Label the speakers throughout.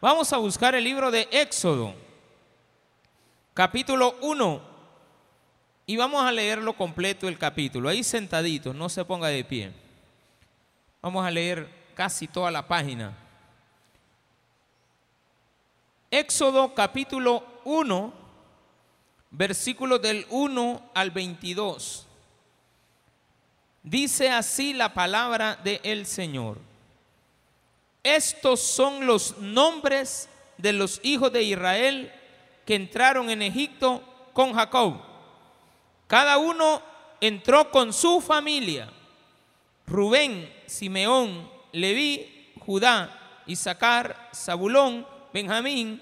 Speaker 1: Vamos a buscar el libro de Éxodo, capítulo 1, y vamos a leerlo completo el capítulo, ahí sentadito, no se ponga de pie. Vamos a leer casi toda la página. Éxodo capítulo 1, versículos del 1 al 22. Dice así la palabra del Señor. Estos son los nombres de los hijos de Israel que entraron en Egipto con Jacob. Cada uno entró con su familia. Rubén, Simeón, Leví, Judá, Isaacar, Zabulón, Benjamín,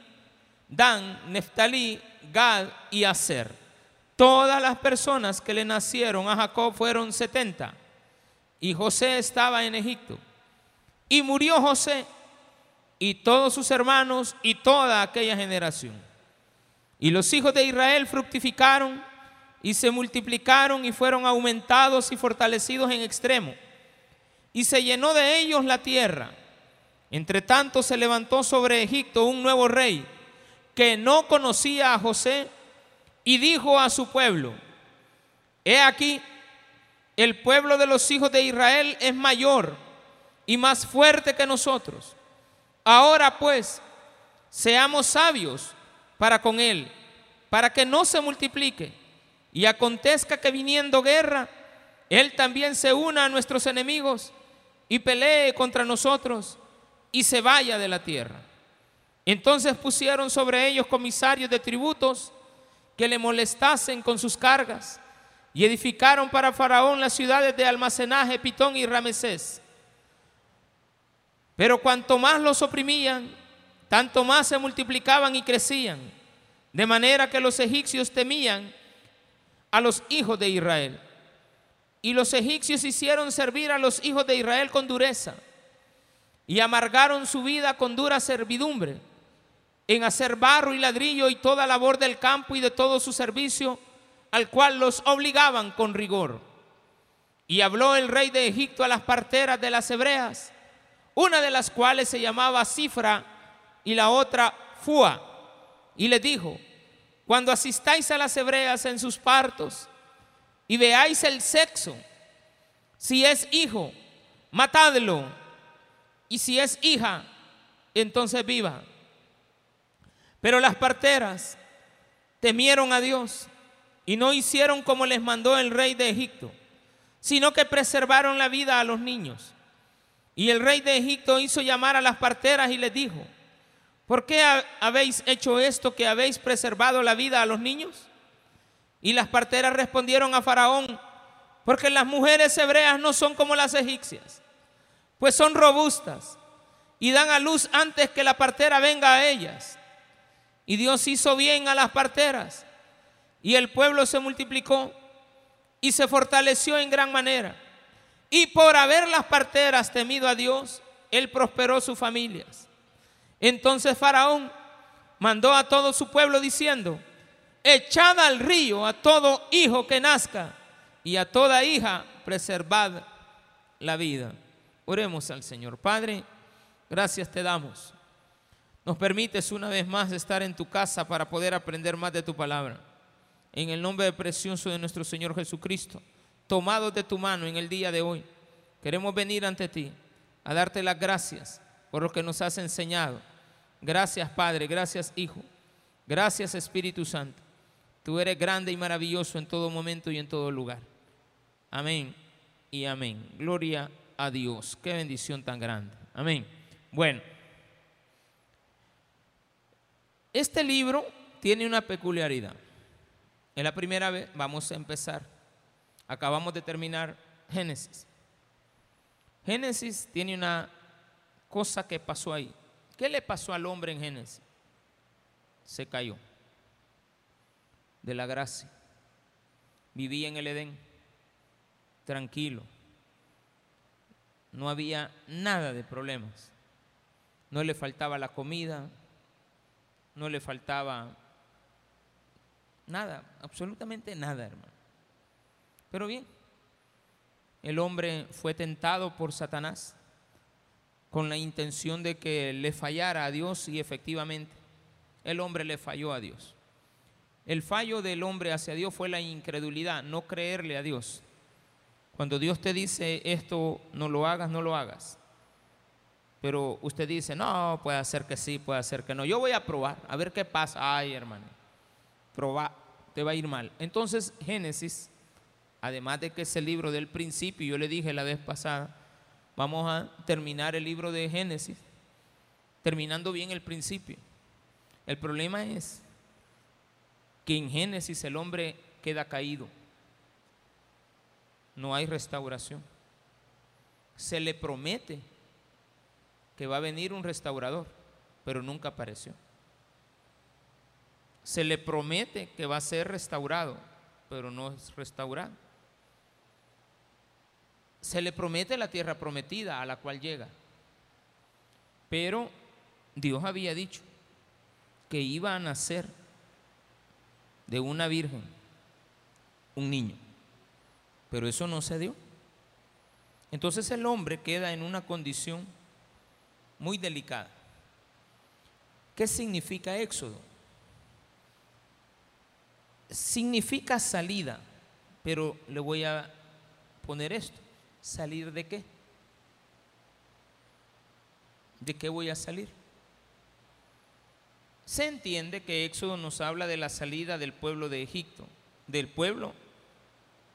Speaker 1: Dan, Neftalí, Gad y Aser. Todas las personas que le nacieron a Jacob fueron 70. Y José estaba en Egipto. Y murió José y todos sus hermanos y toda aquella generación. Y los hijos de Israel fructificaron y se multiplicaron y fueron aumentados y fortalecidos en extremo. Y se llenó de ellos la tierra. Entre tanto se levantó sobre Egipto un nuevo rey que no conocía a José y dijo a su pueblo, he aquí, el pueblo de los hijos de Israel es mayor y más fuerte que nosotros. Ahora pues, seamos sabios para con él, para que no se multiplique y acontezca que viniendo guerra, él también se una a nuestros enemigos y pelee contra nosotros y se vaya de la tierra. Entonces pusieron sobre ellos comisarios de tributos que le molestasen con sus cargas y edificaron para Faraón las ciudades de almacenaje Pitón y Ramesés. Pero cuanto más los oprimían, tanto más se multiplicaban y crecían, de manera que los egipcios temían a los hijos de Israel. Y los egipcios hicieron servir a los hijos de Israel con dureza y amargaron su vida con dura servidumbre en hacer barro y ladrillo y toda labor del campo y de todo su servicio, al cual los obligaban con rigor. Y habló el rey de Egipto a las parteras de las hebreas, una de las cuales se llamaba Cifra y la otra Fua, y le dijo, cuando asistáis a las hebreas en sus partos y veáis el sexo, si es hijo, matadlo, y si es hija, entonces viva. Pero las parteras temieron a Dios y no hicieron como les mandó el rey de Egipto, sino que preservaron la vida a los niños. Y el rey de Egipto hizo llamar a las parteras y les dijo, ¿por qué habéis hecho esto que habéis preservado la vida a los niños? Y las parteras respondieron a Faraón, porque las mujeres hebreas no son como las egipcias, pues son robustas y dan a luz antes que la partera venga a ellas. Y Dios hizo bien a las parteras. Y el pueblo se multiplicó y se fortaleció en gran manera. Y por haber las parteras temido a Dios, Él prosperó sus familias. Entonces Faraón mandó a todo su pueblo diciendo, echad al río a todo hijo que nazca y a toda hija preservad la vida. Oremos al Señor. Padre, gracias te damos nos permites una vez más estar en tu casa para poder aprender más de tu palabra. En el nombre precioso de nuestro Señor Jesucristo, tomados de tu mano en el día de hoy, queremos venir ante ti a darte las gracias por lo que nos has enseñado. Gracias Padre, gracias Hijo, gracias Espíritu Santo. Tú eres grande y maravilloso en todo momento y en todo lugar. Amén y amén. Gloria a Dios. Qué bendición tan grande. Amén. Bueno. Este libro tiene una peculiaridad. Es la primera vez, vamos a empezar. Acabamos de terminar Génesis. Génesis tiene una cosa que pasó ahí. ¿Qué le pasó al hombre en Génesis? Se cayó de la gracia. Vivía en el Edén, tranquilo. No había nada de problemas. No le faltaba la comida, no le faltaba nada, absolutamente nada, hermano. Pero bien, el hombre fue tentado por Satanás con la intención de que le fallara a Dios y efectivamente el hombre le falló a Dios. El fallo del hombre hacia Dios fue la incredulidad, no creerle a Dios. Cuando Dios te dice esto, no lo hagas, no lo hagas. Pero usted dice, no, puede ser que sí, puede ser que no. Yo voy a probar, a ver qué pasa. Ay, hermano, probar, te va a ir mal. Entonces, Génesis, además de que es el libro del principio, yo le dije la vez pasada, vamos a terminar el libro de Génesis, terminando bien el principio. El problema es que en Génesis el hombre queda caído. No hay restauración. Se le promete que va a venir un restaurador, pero nunca apareció. Se le promete que va a ser restaurado, pero no es restaurado. Se le promete la tierra prometida a la cual llega, pero Dios había dicho que iba a nacer de una virgen un niño, pero eso no se dio. Entonces el hombre queda en una condición muy delicada. ¿Qué significa éxodo? Significa salida, pero le voy a poner esto. ¿Salir de qué? ¿De qué voy a salir? Se entiende que Éxodo nos habla de la salida del pueblo de Egipto, del pueblo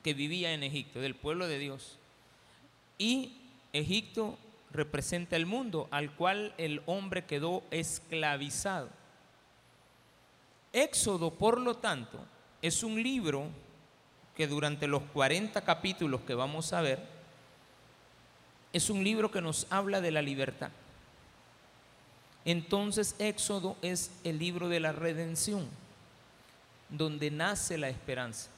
Speaker 1: que vivía en Egipto, del pueblo de Dios. Y Egipto representa el mundo al cual el hombre quedó esclavizado. Éxodo, por lo tanto, es un libro que durante los 40 capítulos que vamos a ver, es un libro que nos habla de la libertad. Entonces Éxodo es el libro de la redención, donde nace la esperanza,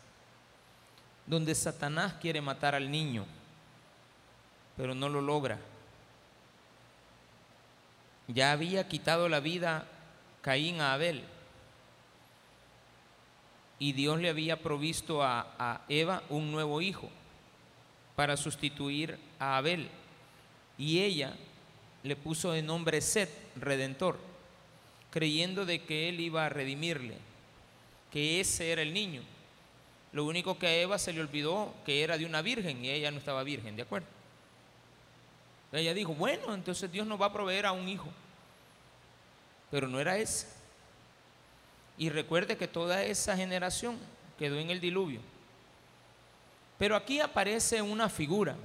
Speaker 1: donde Satanás quiere matar al niño, pero no lo logra. Ya había quitado la vida Caín a Abel y Dios le había provisto a, a Eva un nuevo hijo para sustituir a Abel y ella le puso de nombre Set, redentor, creyendo de que él iba a redimirle, que ese era el niño. Lo único que a Eva se le olvidó que era de una virgen y ella no estaba virgen, ¿de acuerdo? Ella dijo, bueno, entonces Dios nos va a proveer a un hijo. Pero no era ese. Y recuerde que toda esa generación quedó en el diluvio. Pero aquí aparece una figura.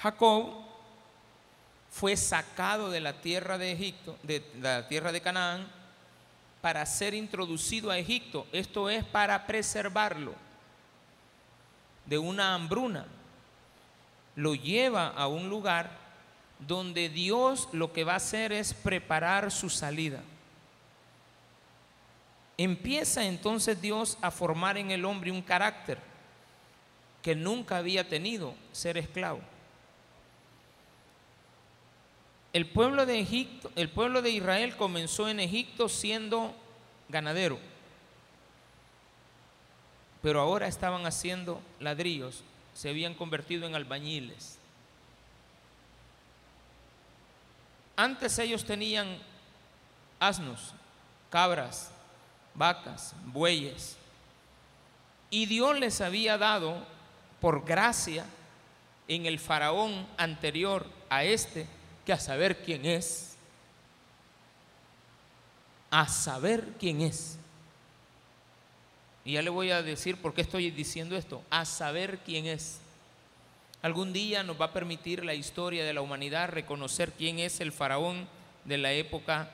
Speaker 1: Jacob fue sacado de la tierra de Egipto, de la tierra de Canaán, para ser introducido a Egipto. Esto es para preservarlo de una hambruna. Lo lleva a un lugar donde Dios lo que va a hacer es preparar su salida. Empieza entonces Dios a formar en el hombre un carácter que nunca había tenido ser esclavo. El pueblo de Egipto, el pueblo de Israel comenzó en Egipto siendo ganadero. Pero ahora estaban haciendo ladrillos, se habían convertido en albañiles. Antes ellos tenían asnos, cabras, vacas, bueyes. Y Dios les había dado por gracia en el faraón anterior a este que a saber quién es. A saber quién es. Y ya le voy a decir por qué estoy diciendo esto. A saber quién es. Algún día nos va a permitir la historia de la humanidad reconocer quién es el faraón de la época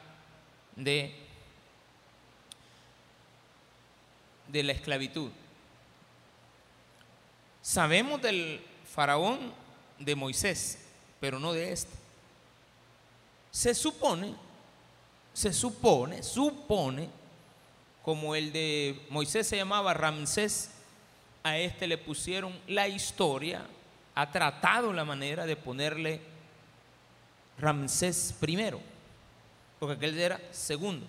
Speaker 1: de, de la esclavitud. Sabemos del faraón de Moisés, pero no de este. Se supone, se supone, supone, como el de Moisés se llamaba Ramsés, a este le pusieron la historia, ha tratado la manera de ponerle Ramsés primero, porque aquel era segundo.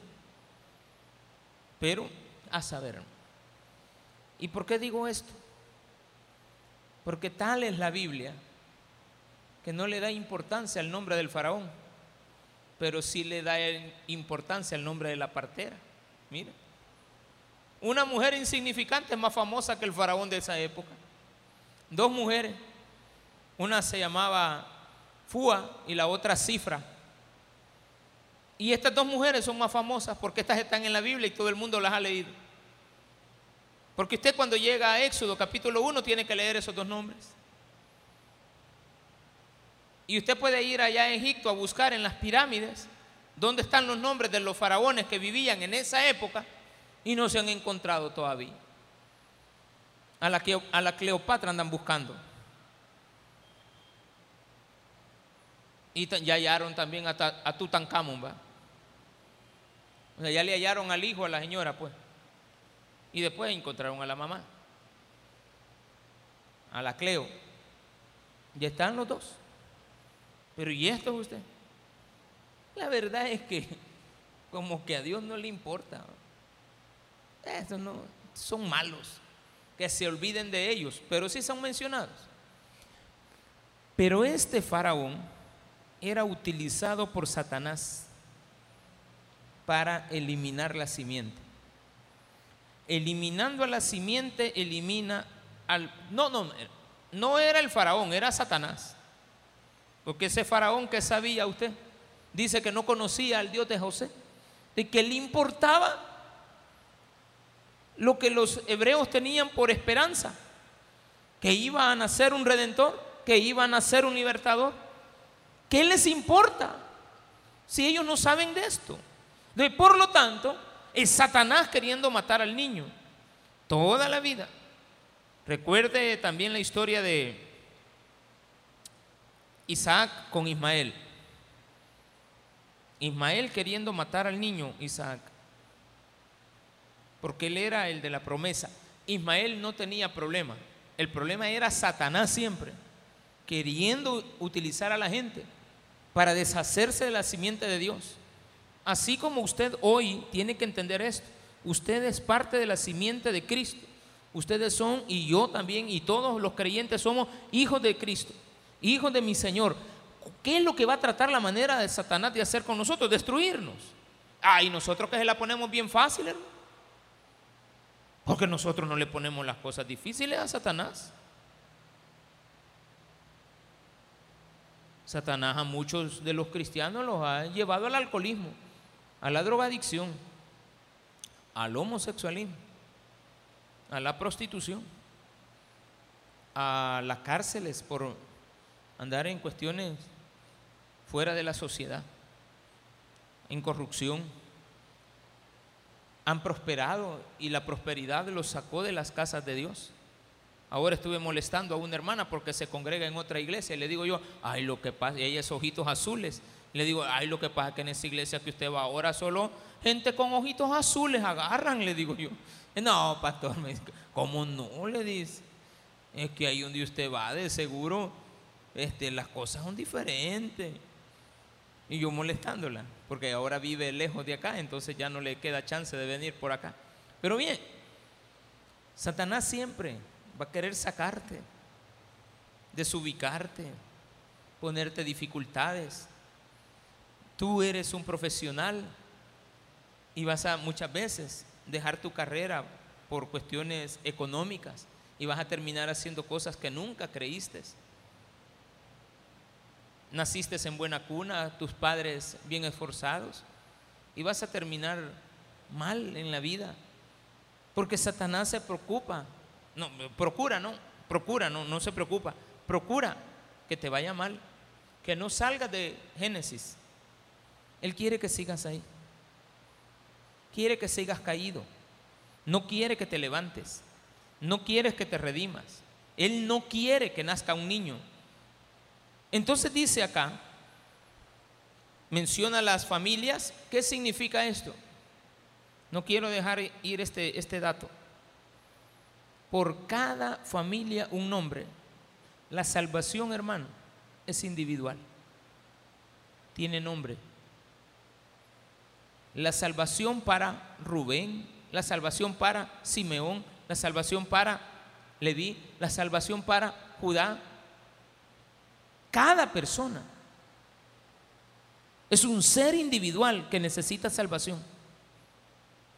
Speaker 1: Pero a saber. ¿Y por qué digo esto? Porque tal es la Biblia que no le da importancia al nombre del faraón, pero sí le da importancia al nombre de la partera. Mira, una mujer insignificante es más famosa que el faraón de esa época. Dos mujeres, una se llamaba Fua y la otra Cifra. Y estas dos mujeres son más famosas porque estas están en la Biblia y todo el mundo las ha leído. Porque usted cuando llega a Éxodo capítulo 1 tiene que leer esos dos nombres. Y usted puede ir allá a Egipto a buscar en las pirámides dónde están los nombres de los faraones que vivían en esa época y no se han encontrado todavía. A la, Cleopatra andan buscando. Y ya hallaron también a, a Tutankamón, ya le hallaron al hijo a la señora, pues. Y después encontraron a la mamá, a la Cleo. Ya están los dos. Pero ¿y esto es usted? La verdad es que como que a Dios no le importa. Estos no son malos. Que se olviden de ellos, pero sí son mencionados. Pero este faraón era utilizado por Satanás para eliminar la simiente. Eliminando a la simiente, elimina al... No, no, no era el faraón, era Satanás. Porque ese faraón que sabía usted, dice que no conocía al Dios de José, de que le importaba lo que los hebreos tenían por esperanza, que iba a nacer un redentor, que iba a nacer un libertador. ¿Qué les importa si ellos no saben de esto? por lo tanto, es Satanás queriendo matar al niño toda la vida. Recuerde también la historia de Isaac con Ismael. Ismael queriendo matar al niño Isaac, porque él era el de la promesa. Ismael no tenía problema, el problema era Satanás siempre, queriendo utilizar a la gente para deshacerse de la simiente de Dios. Así como usted hoy tiene que entender esto, usted es parte de la simiente de Cristo. Ustedes son, y yo también, y todos los creyentes somos hijos de Cristo, hijos de mi Señor. ¿Qué es lo que va a tratar la manera de Satanás de hacer con nosotros? Destruirnos. Ah, y nosotros que se la ponemos bien fácil, hermano. Porque nosotros no le ponemos las cosas difíciles a Satanás. Satanás a muchos de los cristianos los ha llevado al alcoholismo a la drogadicción, al homosexualismo, a la prostitución, a las cárceles por andar en cuestiones fuera de la sociedad, en corrupción. Han prosperado y la prosperidad los sacó de las casas de Dios. Ahora estuve molestando a una hermana porque se congrega en otra iglesia y le digo yo, ay, lo que pasa, y ella es ojitos azules. Le digo, ay, lo que pasa que en esa iglesia que usted va ahora solo gente con ojitos azules agarran, le digo yo. No, pastor, ¿cómo no? Le dice. Es que ahí donde usted va, de seguro, este, las cosas son diferentes. Y yo molestándola, porque ahora vive lejos de acá, entonces ya no le queda chance de venir por acá. Pero bien, Satanás siempre va a querer sacarte, desubicarte, ponerte dificultades. Tú eres un profesional y vas a muchas veces dejar tu carrera por cuestiones económicas y vas a terminar haciendo cosas que nunca creíste. Naciste en buena cuna, tus padres bien esforzados y vas a terminar mal en la vida porque Satanás se preocupa, no, procura, no, procura, no, no se preocupa, procura que te vaya mal, que no salgas de Génesis él quiere que sigas ahí. Quiere que sigas caído. No quiere que te levantes. No quiere que te redimas. Él no quiere que nazca un niño. Entonces dice acá, menciona las familias. ¿Qué significa esto? No quiero dejar ir este, este dato. Por cada familia un nombre. La salvación, hermano, es individual. Tiene nombre la salvación para Rubén, la salvación para Simeón, la salvación para Leví, la salvación para Judá. Cada persona es un ser individual que necesita salvación.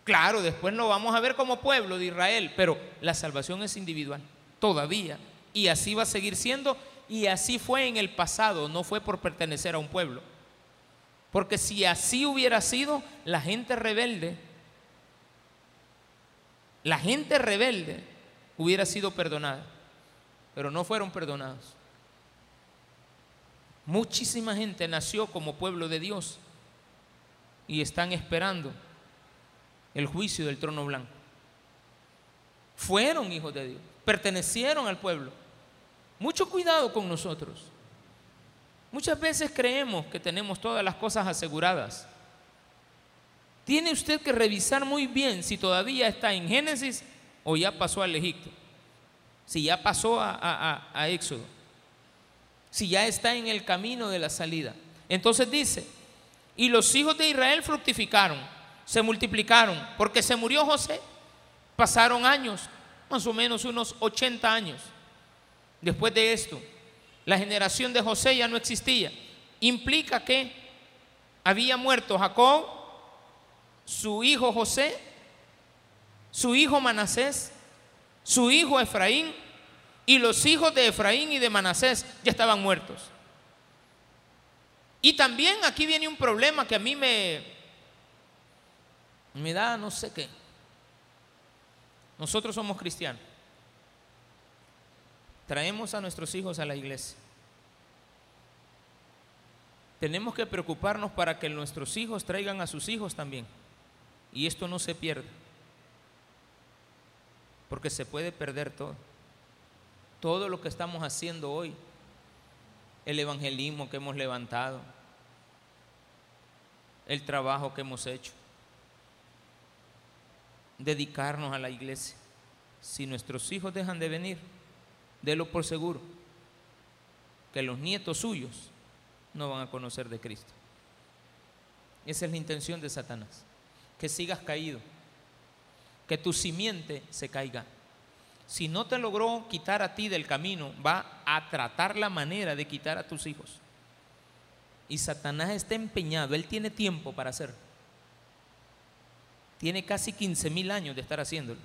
Speaker 1: Claro, después lo vamos a ver como pueblo de Israel, pero la salvación es individual, todavía. Y así va a seguir siendo, y así fue en el pasado, no fue por pertenecer a un pueblo. Porque si así hubiera sido, la gente rebelde, la gente rebelde hubiera sido perdonada, pero no fueron perdonados. Muchísima gente nació como pueblo de Dios y están esperando el juicio del trono blanco. Fueron hijos de Dios, pertenecieron al pueblo. Mucho cuidado con nosotros. Muchas veces creemos que tenemos todas las cosas aseguradas. Tiene usted que revisar muy bien si todavía está en Génesis o ya pasó al Egipto. Si ya pasó a, a Éxodo. Si ya está en el camino de la salida. Entonces dice, y los hijos de Israel fructificaron se multiplicaron, porque se murió José, pasaron años, más o menos unos 80 años. Después de esto, la generación de José ya no existía. Implica que había muerto Jacob, su hijo José, su hijo Manasés, su hijo Efraín, y los hijos de Efraín y de Manasés ya estaban muertos. Y también aquí viene un problema que a mí me, da no sé qué. Nosotros somos cristianos. Traemos a nuestros hijos a la iglesia. Tenemos que preocuparnos para que nuestros hijos traigan a sus hijos también. Y esto no se pierda. Porque se puede perder todo. Todo lo que estamos haciendo hoy. El evangelismo que hemos levantado. El trabajo que hemos hecho dedicarnos a la iglesia. Si nuestros hijos dejan de venir, délo por seguro que los nietos suyos no van a conocer de Cristo. Esa es la intención de Satanás, que sigas caído, que tu simiente se caiga. Si no te logró quitar a ti del camino, va a tratar la manera de quitar a tus hijos. Y Satanás está empeñado, él tiene tiempo para hacerlo tiene casi 15 mil años de estar haciéndolo,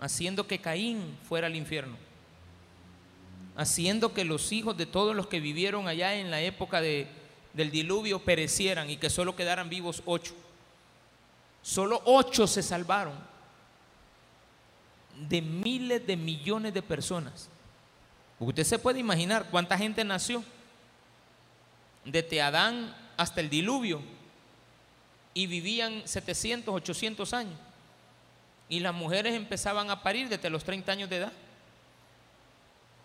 Speaker 1: haciendo que Caín fuera al infierno, haciendo que los hijos de todos los que vivieron allá en la época de, del diluvio perecieran y que solo quedaran vivos ocho. Solo ocho se salvaron de miles de millones de personas. Usted se puede imaginar cuánta gente nació desde Adán hasta el diluvio y vivían 700, 800 años. Y las mujeres empezaban a parir desde los 30 años de edad.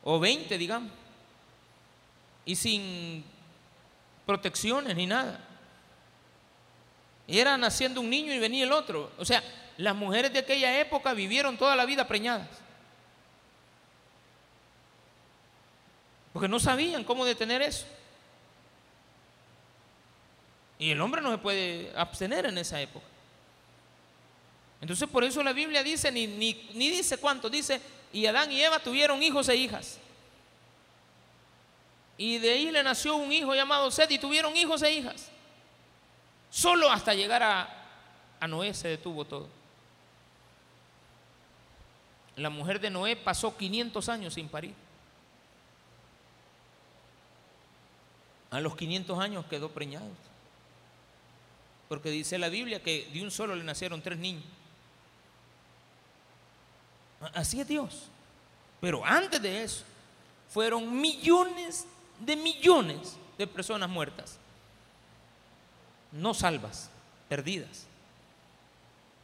Speaker 1: O 20, digamos. Y sin protecciones ni nada. Y era naciendo un niño y venía el otro. O sea, las mujeres de aquella época vivieron toda la vida preñadas. Porque no sabían cómo detener eso. Y el hombre no se puede abstener en esa época. Entonces por eso la Biblia dice, ni, ni, dice cuánto, dice, y Adán y Eva tuvieron hijos e hijas. Y de ahí le nació un hijo llamado Sed y tuvieron hijos e hijas. Solo hasta llegar a Noé se detuvo todo. La mujer de Noé pasó 500 años sin parir. A los 500 años quedó preñado. Porque dice la Biblia que de un solo le nacieron tres niños. Así es Dios. Pero antes de eso, fueron millones de millones de personas muertas. No salvas, perdidas.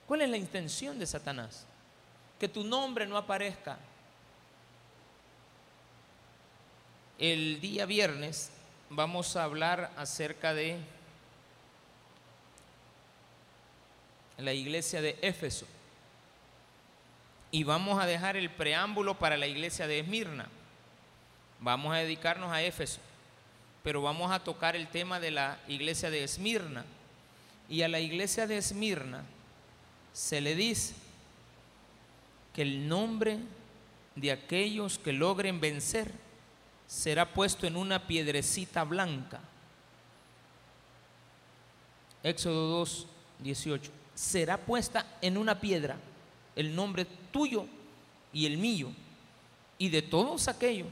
Speaker 1: ¿Cuál es la intención de Satanás? Que tu nombre no aparezca. El día viernes vamos a hablar acerca de la iglesia de Éfeso. Y vamos a dejar el preámbulo para la iglesia de Esmirna. Vamos a dedicarnos a Éfeso, pero vamos a tocar el tema de la iglesia de Esmirna. Y a la iglesia de Esmirna se le dice el nombre de aquellos que logren vencer será puesto en una piedrecita blanca. Éxodo 2, 18. Será puesta en una piedra el nombre tuyo y el mío y de todos aquellos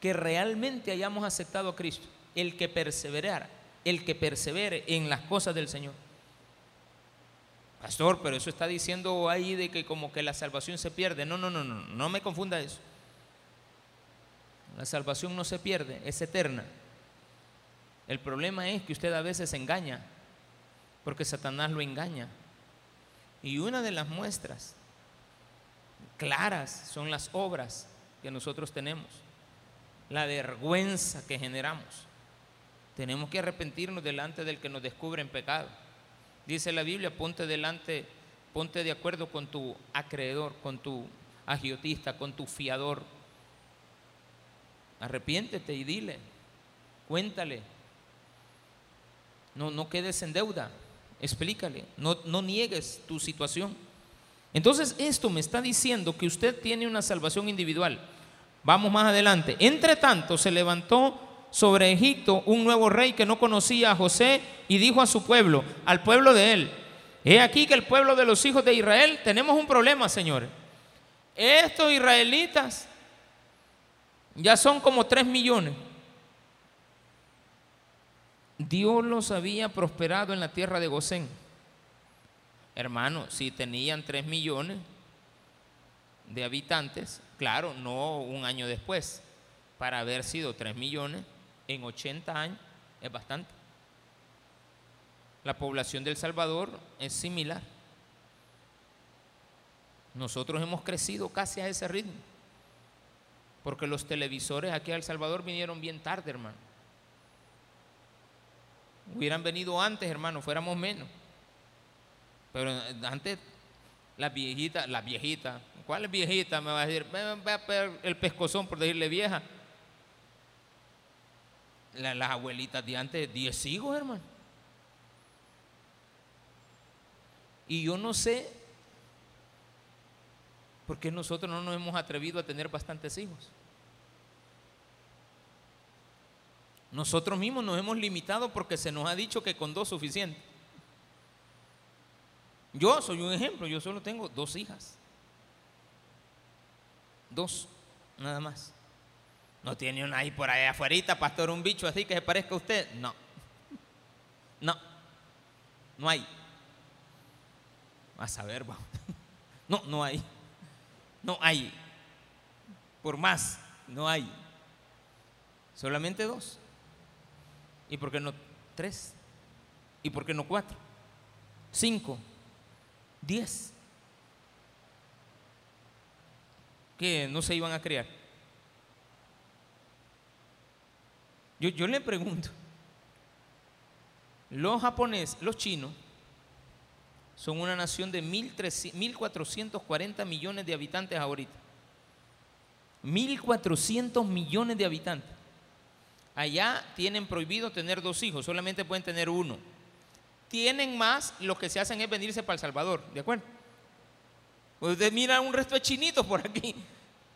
Speaker 1: que realmente hayamos aceptado a Cristo, el que perseverara, el que persevere en las cosas del Señor. Pastor, pero eso está diciendo ahí de que como que la salvación se pierde. No, no, no, no, no me confunda eso. La salvación no se pierde, es eterna. El problema es que usted a veces engaña, porque Satanás lo engaña. Y una de las muestras claras son las obras que nosotros tenemos, la vergüenza que generamos. Tenemos que arrepentirnos delante del que nos descubre en pecado. Dice la Biblia, ponte delante, ponte de acuerdo con tu acreedor, con tu agiotista, con tu fiador. Arrepiéntete y dile, cuéntale. No, no quedes en deuda, explícale, no, no niegues tu situación. Entonces esto me está diciendo que usted tiene una salvación individual. Vamos más adelante. Entre tanto se levantó sobre Egipto un nuevo rey que no conocía a José y dijo a su pueblo, al pueblo de él, he aquí que el pueblo de los hijos de Israel tenemos un problema, señores. Estos israelitas ya son como tres millones. Dios los había prosperado en la tierra de Gosén. Hermano, si tenían 3 millones de habitantes, claro, no un año después, para haber sido 3 millones en 80 años es bastante. La población del Salvador es similar. Nosotros hemos crecido casi a ese ritmo, porque los televisores aquí a El Salvador vinieron bien tarde, hermano. Hubieran venido antes, hermano, fuéramos menos. Pero antes, la viejita, la viejita, ¿cuál es viejita? Me va a decir, el pescozón por decirle vieja. Las abuelitas de antes, 10 hijos, hermano. Y yo no sé por qué nosotros no nos hemos atrevido a tener bastantes hijos. Nosotros mismos nos hemos limitado porque se nos ha dicho que con dos suficiente. Yo soy un ejemplo, yo solo tengo dos hijas. Dos, nada más. No tiene una ahí por allá afuera, pastor, un bicho así que se parezca a usted. No. No. No hay. A saber, vamos. No, no hay. No hay. Por más, no hay. Solamente dos. ¿Y por qué no tres? ¿Y por qué no cuatro? Cinco. 10 que no se iban a crear. Yo, le pregunto, los japoneses, los chinos, son una nación de 1.440 millones de habitantes ahorita. 1.400 millones de habitantes. Allá tienen prohibido tener dos hijos, solamente pueden tener uno tienen más, lo que se hacen es venirse para El Salvador, ¿de acuerdo? Usted mira un resto de chinitos por aquí.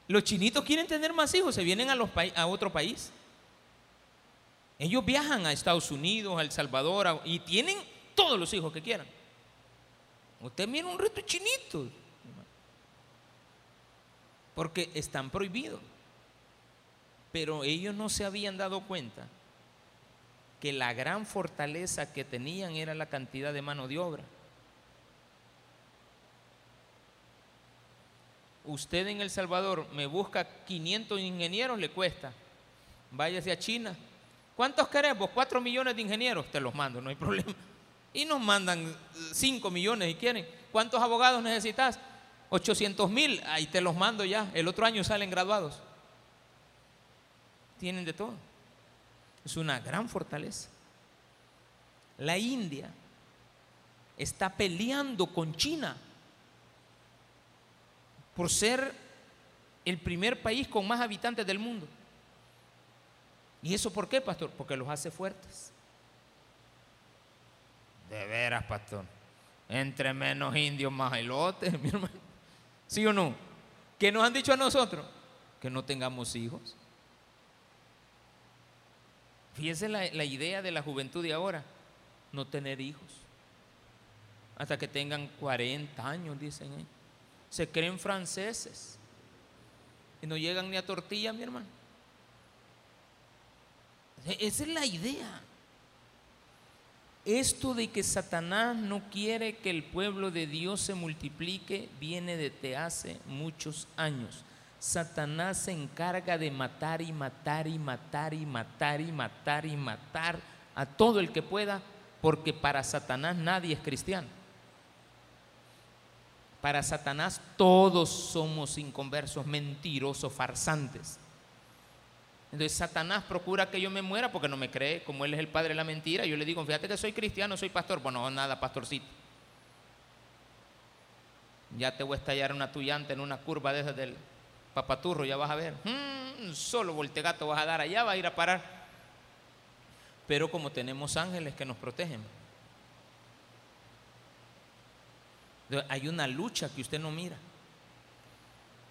Speaker 1: Los chinitos quieren tener más hijos, se vienen a, los a otro país. Ellos viajan a Estados Unidos, a El Salvador, y tienen todos los hijos que quieran. Usted mira un resto de chinitos. Porque están prohibidos. Pero ellos no se habían dado cuenta que la gran fortaleza que tenían era la cantidad de mano de obra. Usted en El Salvador me busca 500 ingenieros, le cuesta. Váyase a China. ¿Cuántos queremos? 4 millones de ingenieros. Te los mando, no hay problema. Y nos mandan 5 millones si quieren. ¿Cuántos abogados necesitas? 800 mil. Ahí te los mando ya. El otro año salen graduados. Tienen de todo. Es una gran fortaleza. La India está peleando con China por ser el primer país con más habitantes del mundo. ¿Y eso por qué, pastor? Porque los hace fuertes. De veras, pastor. Entre menos indios, más elotes, mi hermano. ¿Sí o no? ¿Qué nos han dicho a nosotros? Que no tengamos hijos. Fíjese la, la idea de la juventud de ahora, no tener hijos. Hasta que tengan 40 años, dicen ellos. Se creen franceses. Y no llegan ni a tortilla, mi hermano. E-, esa es la idea. Esto de que Satanás no quiere que el pueblo de Dios se multiplique viene desde hace muchos años. Satanás se encarga de matar y matar y matar y matar y matar y matar a todo el que pueda, porque para Satanás nadie es cristiano. Para Satanás todos somos inconversos, mentirosos, farsantes. Entonces Satanás procura que yo me muera porque no me cree, como él es el padre de la mentira. Yo le digo, fíjate que soy cristiano, soy pastor. Bueno, nada, pastorcito. Ya te voy a estallar una tuyante en una curva de esas del papaturro, ya vas a ver. Mm, solo voltegato vas a dar, allá va a ir a parar. Pero como tenemos ángeles que nos protegen. Hay una lucha que usted no mira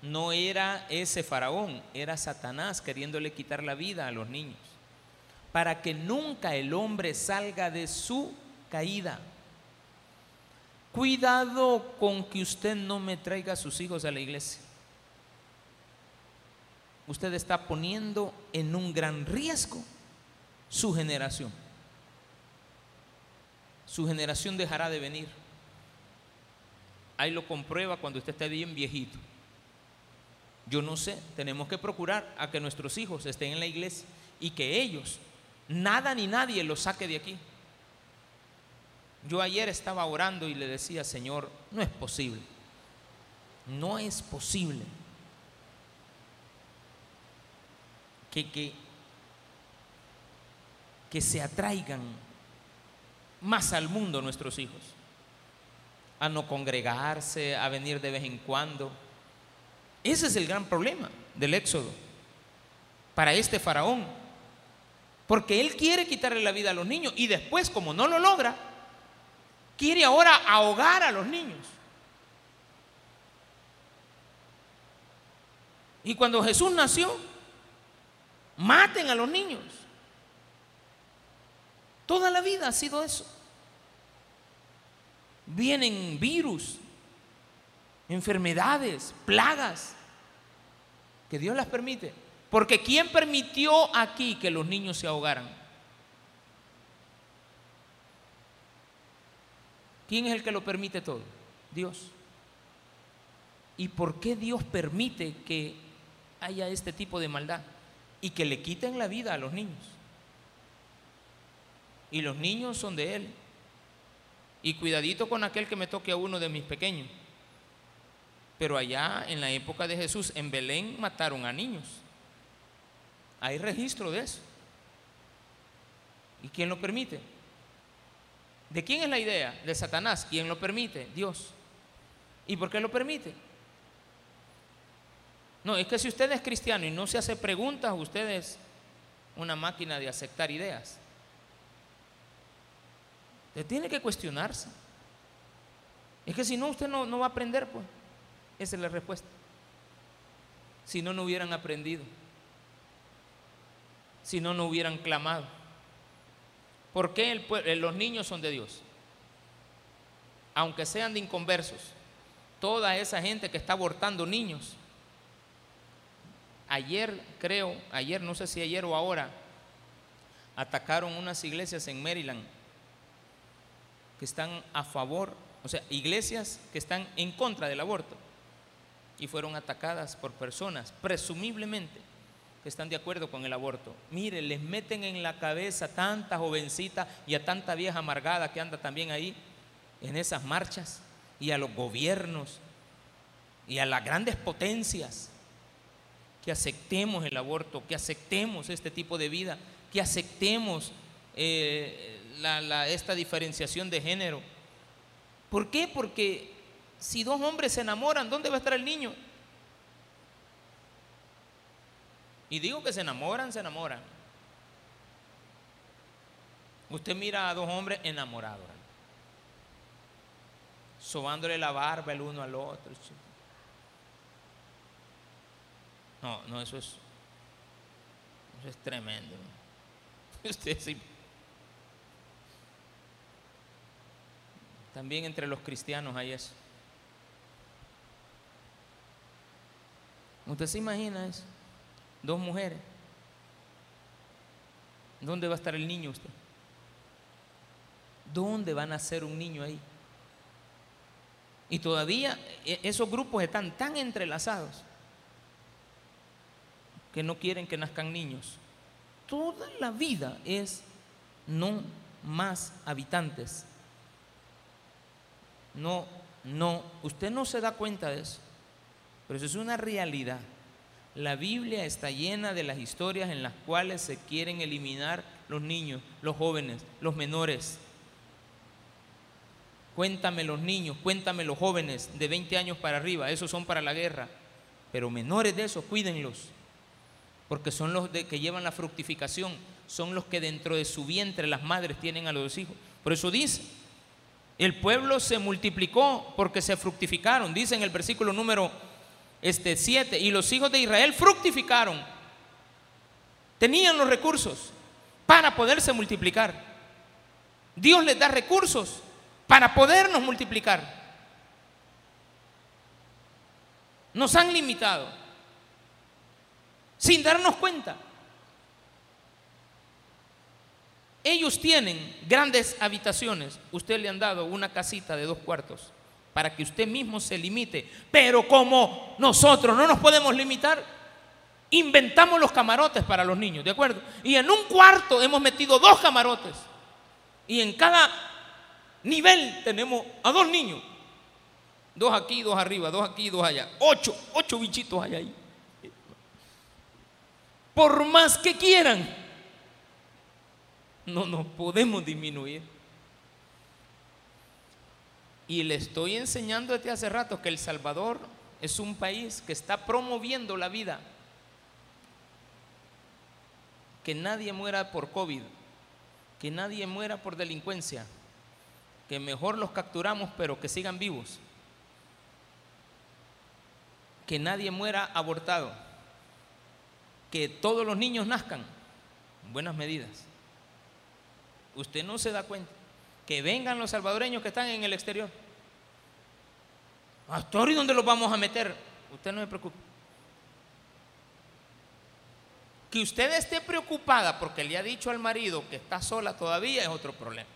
Speaker 1: no era ese faraón, era Satanás queriéndole quitar la vida a los niños, para que nunca el hombre salga de su caída. Cuidado con que usted no me traiga a sus hijos a la iglesia. Usted está poniendo en un gran riesgo su generación. Su generación dejará de venir. Ahí lo comprueba cuando usted esté bien viejito. Yo no sé, tenemos que procurar a que nuestros hijos estén en la iglesia y que ellos, nada ni nadie los saque de aquí. Yo ayer estaba orando y le decía, Señor, no es posible, no es posible que, que, que se atraigan más al mundo nuestros hijos, a no congregarse, a venir de vez en cuando ese es el gran problema del éxodo para este faraón. Porque él quiere quitarle la vida a los niños y después, como no lo logra, quiere ahora ahogar a los niños. Y cuando Jesús nació, maten a los niños. Toda la vida ha sido eso. Vienen virus, enfermedades, plagas, que Dios las permite. Porque ¿quién permitió aquí que los niños se ahogaran? ¿Quién es el que lo permite todo? Dios. ¿Y por qué Dios permite que haya este tipo de maldad? Y que le quiten la vida a los niños. Y los niños son de Él. Y cuidadito con aquel que me toque a uno de mis pequeños. Pero allá en la época de Jesús, en Belén, mataron a niños. Hay registro de eso. ¿Y quién lo permite? ¿De quién es la idea? De Satanás. ¿Quién lo permite? Dios. ¿Y por qué lo permite? No, es que si usted es cristiano y no se hace preguntas, usted es una máquina de aceptar ideas. Usted tiene que cuestionarse. Es que si no, usted no, no va a aprender, pues. Esa es la respuesta. Si no, no hubieran aprendido. Si no, no hubieran clamado. ¿Por qué los niños son de Dios? Aunque sean de inconversos, toda esa gente que está abortando niños. Ayer, creo, ayer, no sé si ayer o ahora, atacaron unas iglesias en Maryland que están a favor, o sea, iglesias que están en contra del aborto y fueron atacadas por personas, presumiblemente, que están de acuerdo con el aborto. Mire, les meten en la cabeza a tanta jovencita y a tanta vieja amargada que anda también ahí en esas marchas y a los gobiernos y a las grandes potencias que aceptemos el aborto, que aceptemos este tipo de vida, que aceptemos eh, esta diferenciación de género. ¿Por qué? Porque si dos hombres se enamoran, ¿dónde va a estar el niño? Y digo que se enamoran, se enamoran. Usted mira a dos hombres enamorados, sobándole la barba el uno al otro. No, no, eso es, eso es tremendo. Usted sí. También entre los cristianos hay eso. ¿Usted se imagina eso? Dos mujeres. ¿Dónde va a estar el niño usted? ¿Dónde va a nacer un niño ahí? Y todavía e, esos grupos están tan entrelazados que no quieren que nazcan niños. Toda la vida es no más habitantes. No, no, usted no se da cuenta de eso, pero eso es una realidad. La Biblia está llena de las historias en las cuales se quieren eliminar los niños, los jóvenes, los menores. Cuéntame los niños, cuéntame los jóvenes de 20 años para arriba, esos son para la guerra. Pero menores de esos, cuídenlos, porque son los de, que llevan la fructificación, son los que dentro de su vientre las madres tienen a los hijos. Por eso dice, el pueblo se multiplicó porque se fructificaron, dice en el versículo número este 7, y los hijos de Israel fructificaron. Tenían los recursos para poderse multiplicar. Dios les da recursos para podernos multiplicar. Nos han limitado sin darnos cuenta. Ellos tienen grandes habitaciones. Usted le han dado una casita de dos cuartos para que usted mismo se limite. Pero como nosotros no nos podemos limitar, inventamos los camarotes para los niños, ¿de acuerdo? Y en un cuarto hemos metido dos camarotes. Y en cada nivel tenemos a dos niños. Dos aquí, dos arriba, dos aquí, dos allá. Ocho, ocho bichitos hay ahí. Por más que quieran, no nos podemos disminuir. Y le estoy enseñando desde hace rato que El Salvador es un país que está promoviendo la vida. Que nadie muera por COVID, que nadie muera por delincuencia, que mejor los capturamos pero que sigan vivos. Que nadie muera abortado, que todos los niños nazcan. Buenas medidas. Usted no se da cuenta que vengan los salvadoreños que están en el exterior. Pastor, ¿y dónde los vamos a meter? Usted no se preocupe. Que usted esté preocupada porque le ha dicho al marido que está sola todavía es otro problema.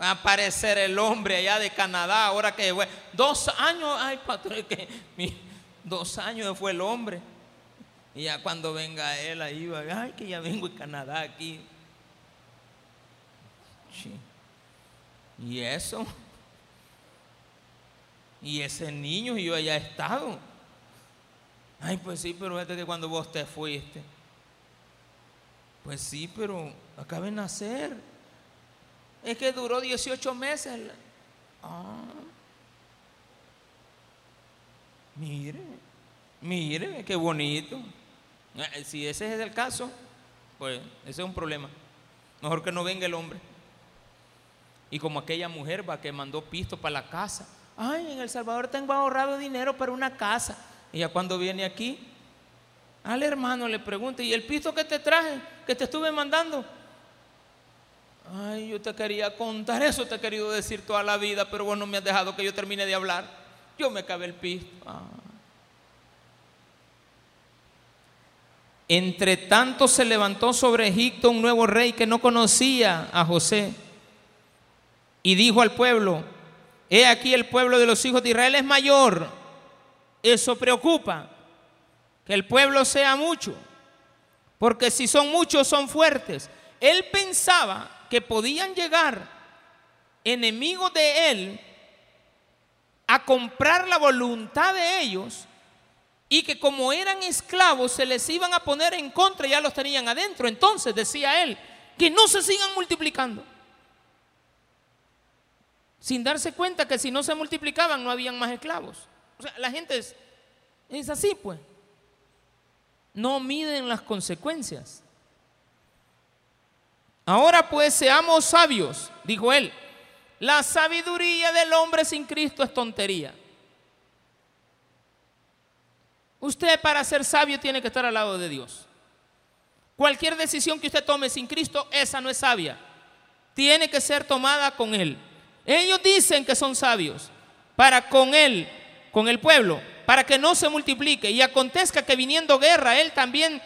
Speaker 1: Va a aparecer el hombre allá de Canadá, ahora que dos años, ay, patrón, que dos años fue el hombre. Y ya cuando venga él ahí va, ay, que ya vengo de Canadá aquí. Y eso. Y ese niño yo haya estado. Ay, pues sí, pero es que cuando vos te fuiste. Pues sí, pero acaba de nacer. Es que duró 18 meses. Ah. Mire, mire, qué bonito. Eh, si ese es el caso, pues ese es un problema. Mejor que no venga el hombre. Y como aquella mujer va que mandó pisto para la casa. Ay, en El Salvador tengo ahorrado dinero para una casa. Y ya cuando viene aquí, al hermano le pregunta, ¿y el pisto que te traje, que te estuve mandando? Ay, yo te quería contar eso, te he querido decir toda la vida, pero vos no me has dejado que yo termine de hablar. Yo me acabé el pisto. Ah. Entre tanto se levantó sobre Egipto un nuevo rey que no conocía a José y dijo al pueblo, he aquí el pueblo de los hijos de Israel es mayor, eso preocupa, que el pueblo sea mucho, porque si son muchos son fuertes. Él pensaba que podían llegar enemigos de él a comprar la voluntad de ellos y que como eran esclavos se les iban a poner en contra ya los tenían adentro. Entonces decía él, que no se sigan multiplicando sin darse cuenta que si no se multiplicaban no habían más esclavos. O sea, la gente es, así, pues. No miden las consecuencias. Ahora pues seamos sabios, dijo él. La sabiduría del hombre sin Cristo es tontería. Usted para ser sabio tiene que estar al lado de Dios. Cualquier decisión que usted tome sin Cristo, esa no es sabia. Tiene que ser tomada con Él. Ellos dicen que son sabios para con Él, con el pueblo, para que no se multiplique. Y acontezca que viniendo guerra, Él también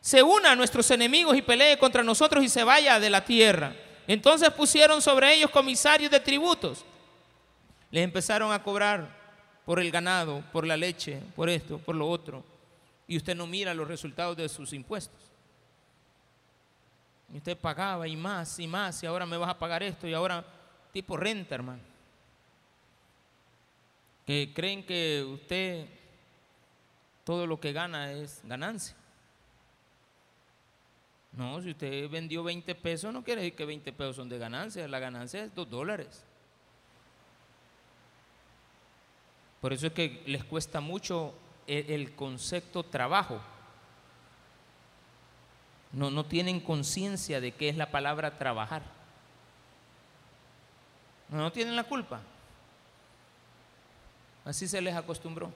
Speaker 1: se una a nuestros enemigos y pelee contra nosotros y se vaya de la tierra. Entonces pusieron sobre ellos comisarios de tributos. Les empezaron a cobrar por el ganado, por la leche, por esto, por lo otro. Y usted no mira los resultados de sus impuestos. Y usted pagaba y más y más y ahora me vas a pagar esto y ahora tipo renta, hermano. Que creen que usted todo lo que gana es ganancia. No, si usted vendió 20 pesos, no quiere decir que 20 pesos son de ganancia. La ganancia es 2 dólares. Por eso es que les cuesta mucho el, concepto trabajo. No, no tienen conciencia de qué es la palabra trabajar. No, tienen la culpa. Así se les acostumbró.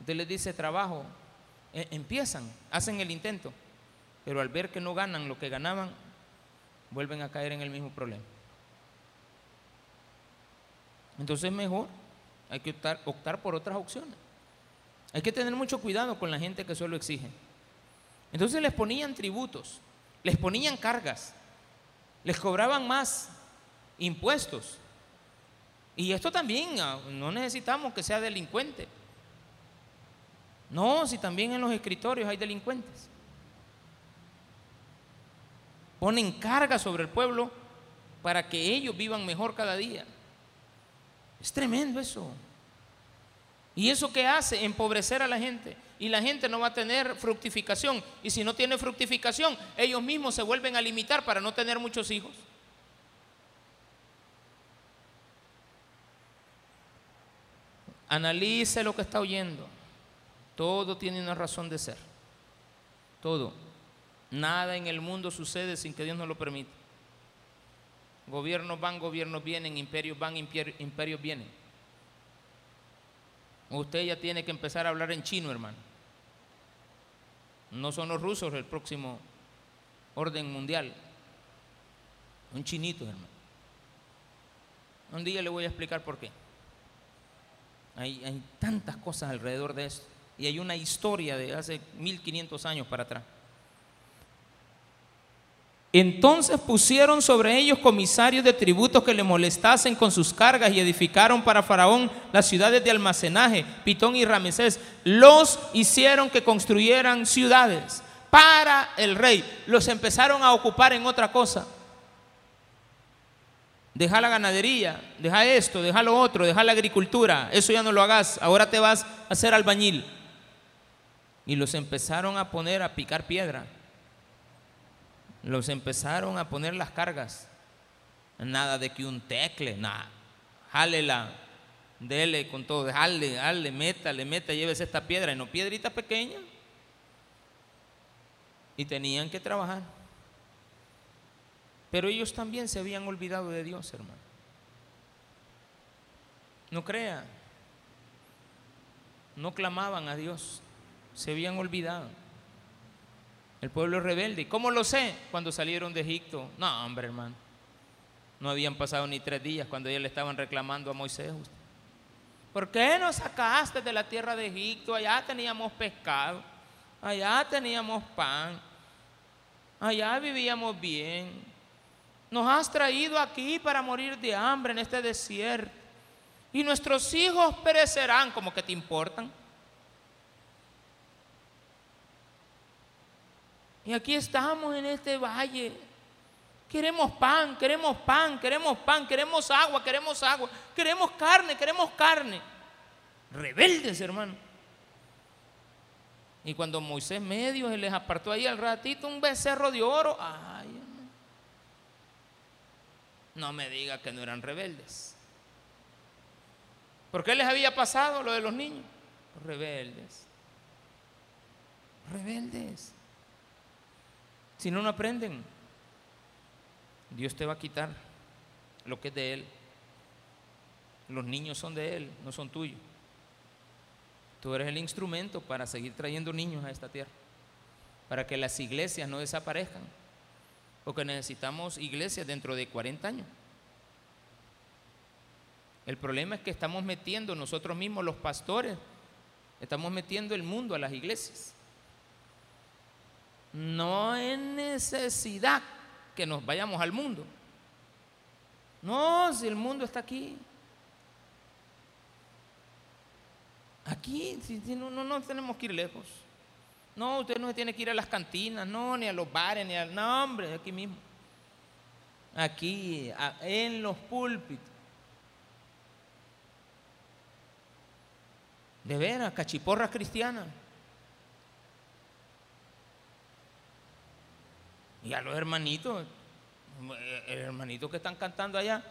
Speaker 1: Usted les dice trabajo, e, empiezan, hacen el intento pero al ver que no ganan lo que ganaban, vuelven a caer en el mismo problema. Entonces mejor hay que optar, optar, por otras opciones. Hay que tener mucho cuidado con la gente que solo exige. Entonces les ponían tributos, les ponían cargas, les cobraban más impuestos. Y esto también, ah, no necesitamos que sea delincuente. No, si también en los escritorios hay delincuentes ponen carga sobre el pueblo para que ellos vivan mejor cada día. Es tremendo eso. ¿Y eso qué hace? Empobrecer a la gente. Y la gente no va a tener fructificación. Y si no tiene fructificación, ellos mismos se vuelven a limitar para no tener muchos hijos. Analice lo que está oyendo. Todo tiene una razón de ser. Todo. Nada en el mundo sucede sin que Dios nos lo permita. Gobiernos van, gobiernos vienen, imperios van, imperios vienen. Usted ya tiene que empezar a hablar en chino, hermano. No son los rusos el próximo orden mundial. Un chinito, hermano. Un día le voy a explicar por qué. Hay, tantas cosas alrededor de eso. Y hay una historia de hace 1500 años para atrás. Entonces pusieron sobre ellos comisarios de tributos que le molestasen con sus cargas y edificaron para Faraón las ciudades de almacenaje, Pitón y Ramesés. Los hicieron que construyeran ciudades para el rey. Los empezaron a ocupar en otra cosa. Deja la ganadería, deja esto, deja lo otro, deja la agricultura. Eso ya no lo hagas. Ahora te vas a hacer albañil. Y los empezaron a poner a picar piedra los empezaron a poner las cargas. Nada de que un tecle, nada. Jálela, dele con todo, jale, jale, métale, meta, llévese esta piedra, y no piedrita pequeña. Y tenían que trabajar. Pero ellos también se habían olvidado de Dios, hermano. No crea. No clamaban a Dios. Se habían olvidado. El pueblo rebelde. ¿Y cómo lo sé? Cuando salieron de Egipto. No, hombre, hermano. No habían pasado ni tres días cuando ellos le estaban reclamando a Moisés. ¿Por qué nos sacaste de la tierra de Egipto? Allá teníamos pescado. Allá teníamos pan. Allá vivíamos bien. Nos has traído aquí para morir de hambre en este desierto. Y nuestros hijos perecerán como que te importan. Y aquí estamos en este valle. Queremos pan, queremos pan, queremos pan, queremos agua, queremos agua, queremos carne, queremos carne. Rebeldes, hermano. Y cuando Moisés medio se les apartó ahí al ratito un becerro de oro, ay, no me diga que no eran rebeldes. ¿Por qué les había pasado lo de los niños? Rebeldes. Rebeldes. Si no, no aprenden. Dios te va a quitar lo que es de Él. Los niños son de Él, no son tuyos. Tú eres el instrumento para seguir trayendo niños a esta tierra, para que las iglesias no desaparezcan. Porque necesitamos iglesias dentro de 40 años. El problema es que estamos metiendo nosotros mismos, los pastores, estamos metiendo el mundo a las iglesias. No es necesidad que nos vayamos al mundo. No, si el mundo está aquí. Aquí, si, no, no, no tenemos que ir lejos. No, usted no se tiene que ir a las cantinas, no, ni a los bares, ni al. No, hombre, aquí mismo. Aquí, en los púlpitos. De veras, cachiporras cristianas. Y a los hermanitos, el hermanito que están cantando allá,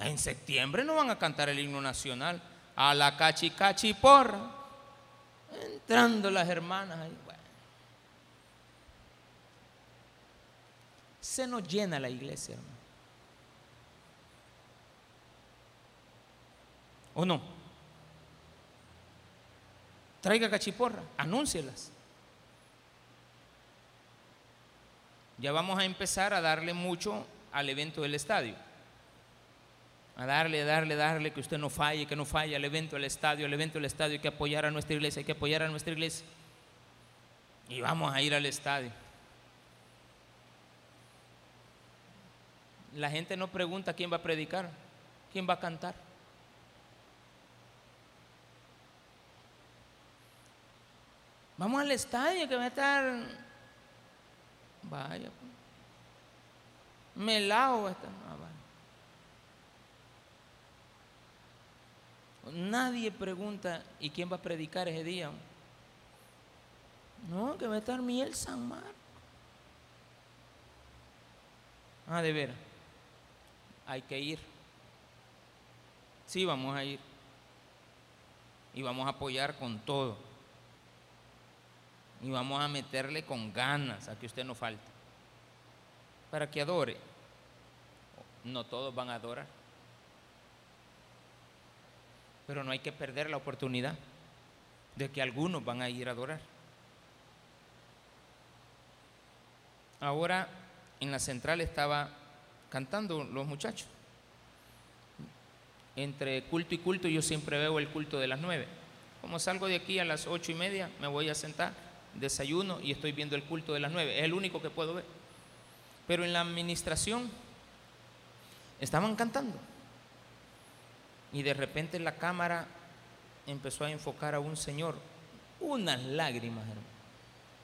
Speaker 1: en septiembre no van a cantar el himno nacional. A la cachi cachiporra. Entrando las hermanas ahí. Se nos llena la iglesia, hermano. ¿O no? Traiga cachiporra, anúncielas. Ya vamos a empezar a darle mucho al evento del estadio. A darle, darle, darle, que usted no falle, que no falle al evento del estadio, al evento del estadio, hay que apoyar a nuestra iglesia, hay que apoyar a nuestra iglesia. Y vamos a ir al estadio. La gente no pregunta quién va a predicar, quién va a cantar. Vamos al estadio que va a estar. Vaya. Pues. Melao va a estar. Nadie pregunta, ¿y quién va a predicar ese día? No, que va a estar San Marcos. Ah, de veras. Hay que ir. Sí, vamos a ir. Y vamos a apoyar con todo y vamos a meterle con ganas a que usted no falte, para que adore. No todos van a adorar, pero no hay que perder la oportunidad de que algunos van a ir a adorar. Ahora en la central estaba cantando los muchachos. Entre culto y culto yo siempre veo el culto de las nueve. Como salgo de aquí a las ocho y media, me voy a sentar desayuno y estoy viendo el culto de las nueve. Es el único que puedo ver. Pero en la administración estaban cantando. Y de repente la cámara empezó a enfocar a un señor. Unas lágrimas, hermano.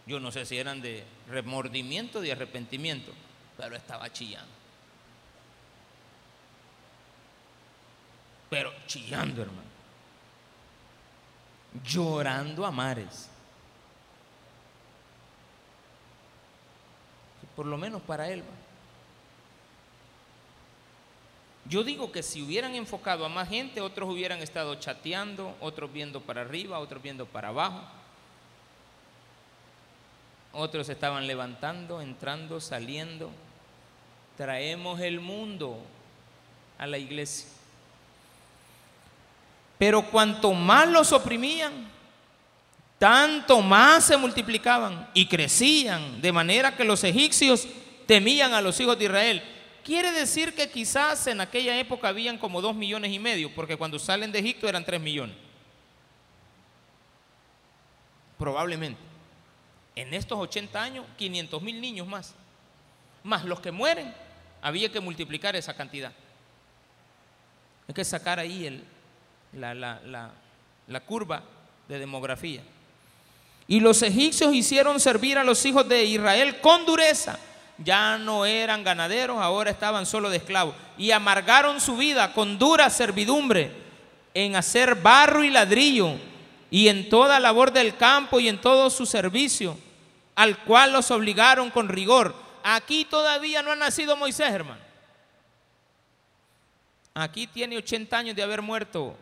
Speaker 1: Yo no sé si eran de remordimiento, de arrepentimiento, pero estaba chillando. Pero chillando, hermano. Llorando a mares. por lo menos para él. Yo digo que si hubieran enfocado a más gente, otros hubieran estado chateando, otros viendo para arriba, otros viendo para abajo. Otros estaban levantando, entrando, saliendo. Traemos el mundo a la iglesia. Pero cuanto más los oprimían, tanto más se multiplicaban y crecían, de manera que los egipcios temían a los hijos de Israel. Quiere decir que quizás en aquella época habían como dos millones y medio, porque cuando salen de Egipto eran tres millones. Probablemente. En estos 80 años, 500 mil niños más. Más los que mueren, había que multiplicar esa cantidad. Hay que sacar ahí la curva de demografía. Y los egipcios hicieron servir a los hijos de Israel con dureza. Ya no eran ganaderos, ahora estaban solo de esclavos. Y amargaron su vida con dura servidumbre en hacer barro y ladrillo y en toda labor del campo y en todo su servicio, al cual los obligaron con rigor. Aquí todavía no ha nacido Moisés, hermano. Aquí tiene 80 años de haber muerto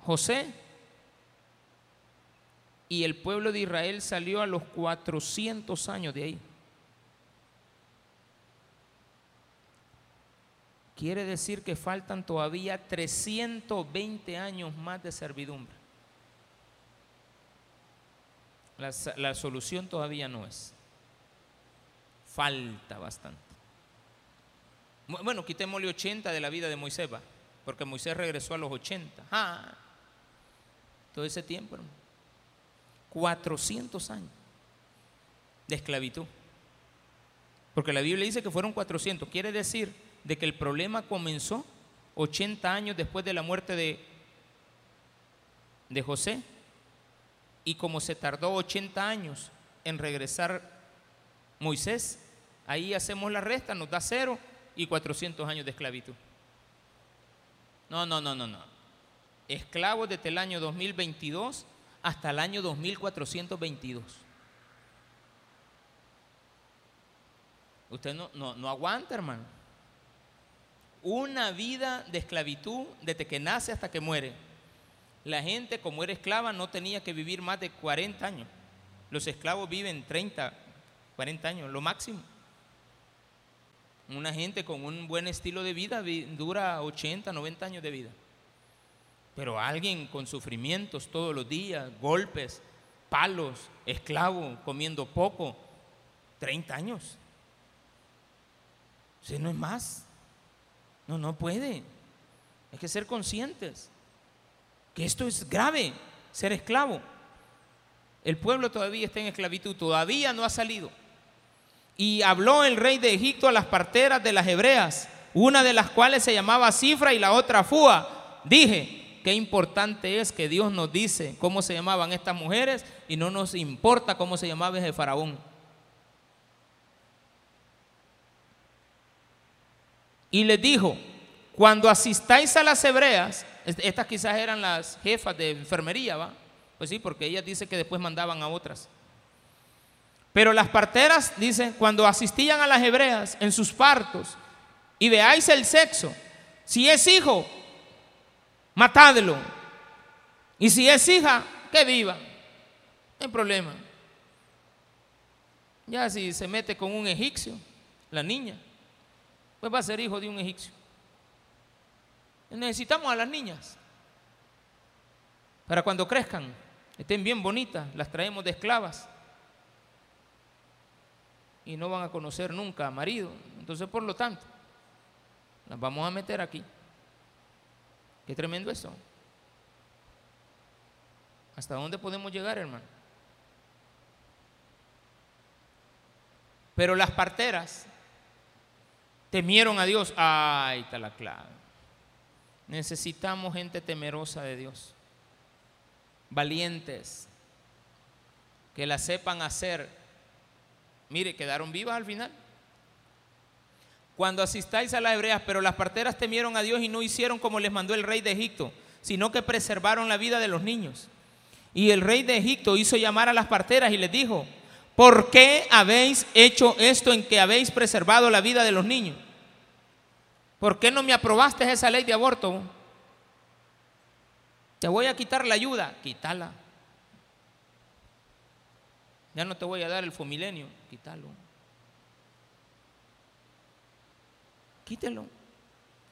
Speaker 1: José y el pueblo de Israel salió a los 400 años de ahí. Quiere decir que faltan todavía 320 años más de servidumbre. La, la solución todavía no es. Falta bastante. Bueno, quitémosle 80 de la vida de Moisés, ¿va? porque Moisés regresó a los 80. Ah, todo ese tiempo, hermano. 400 años de esclavitud. Porque la Biblia dice que fueron 400. Quiere decir de que el problema comenzó 80 años después de la muerte de, de José. Y como se tardó 80 años en regresar Moisés, ahí hacemos la resta, nos da cero y 400 años de esclavitud. No, no, no, no, no. Esclavos desde el año 2022 hasta el año 2422. Usted no, no, no aguanta, hermano. Una vida de esclavitud desde que nace hasta que muere. La gente, como era esclava, no tenía que vivir más de 40 años. Los esclavos viven 30, 40 años, lo máximo. Una gente con un buen estilo de vida dura 80, 90 años de vida. Pero alguien con sufrimientos todos los días, golpes, palos, esclavo, comiendo poco, 30 años. Si no es más. No, no puede. Hay que ser conscientes que esto es grave, ser esclavo. El pueblo todavía está en esclavitud, todavía no ha salido. Y habló el rey de Egipto a las parteras de las hebreas, una de las cuales se llamaba Cifra y la otra Fua. Dije, qué importante es que Dios nos dice cómo se llamaban estas mujeres y no nos importa cómo se llamaba ese faraón. Y les dijo, cuando asistáis a las hebreas, estas quizás eran las jefas de enfermería, ¿va? Pues sí, porque ellas dicen que después mandaban a otras. Pero las parteras, dicen, cuando asistían a las hebreas en sus partos y veáis el sexo, si es hijo, matadlo. Y si es hija, que viva. No hay problema. Ya si se mete con un egipcio, la niña, pues va a ser hijo de un egipcio. Necesitamos a las niñas para cuando crezcan, estén bien bonitas, las traemos de esclavas y no van a conocer nunca a marido. Entonces, por lo tanto, las vamos a meter aquí. Qué tremendo eso. ¿Hasta dónde podemos llegar, hermano? Pero las parteras temieron a Dios. Ahí está la clave. Necesitamos gente temerosa de Dios, valientes, que la sepan hacer. Mire, quedaron vivas al final. Cuando asistáis a las hebreas, pero las parteras temieron a Dios y no hicieron como les mandó el rey de Egipto, sino que preservaron la vida de los niños. Y el rey de Egipto hizo llamar a las parteras y les dijo, ¿por qué habéis hecho esto en que habéis preservado la vida de los niños? ¿Por qué no me aprobaste esa ley de aborto? Te voy a quitar la ayuda, quítala. Ya no te voy a dar el fomilenio, quítalo. Quítelo.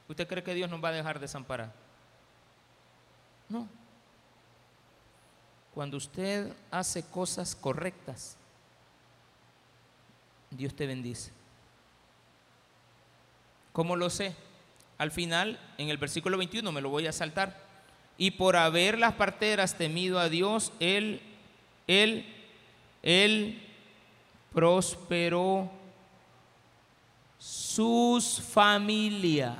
Speaker 1: ¿Usted cree que Dios nos va a dejar desamparar? No. Cuando usted hace cosas correctas, Dios te bendice. ¿Cómo lo sé? Al final, en el versículo 21, me lo voy a saltar. Y por haber las parteras temido a Dios, Él, Él, Él prosperó sus familias.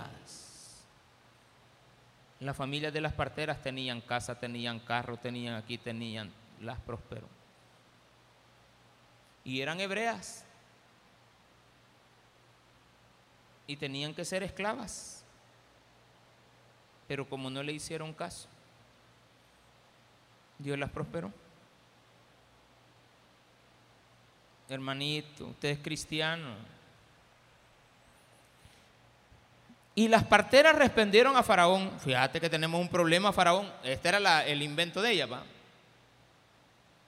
Speaker 1: Las familias de las parteras tenían casa, tenían carro, tenían aquí, tenían, las prosperó. Y eran hebreas. Y tenían que ser esclavas. Pero como no le hicieron caso, Dios las prosperó. Hermanito, usted es cristiano. Y las parteras respondieron a Faraón. Fíjate que tenemos un problema, Faraón. Este era el invento de ella, ¿va?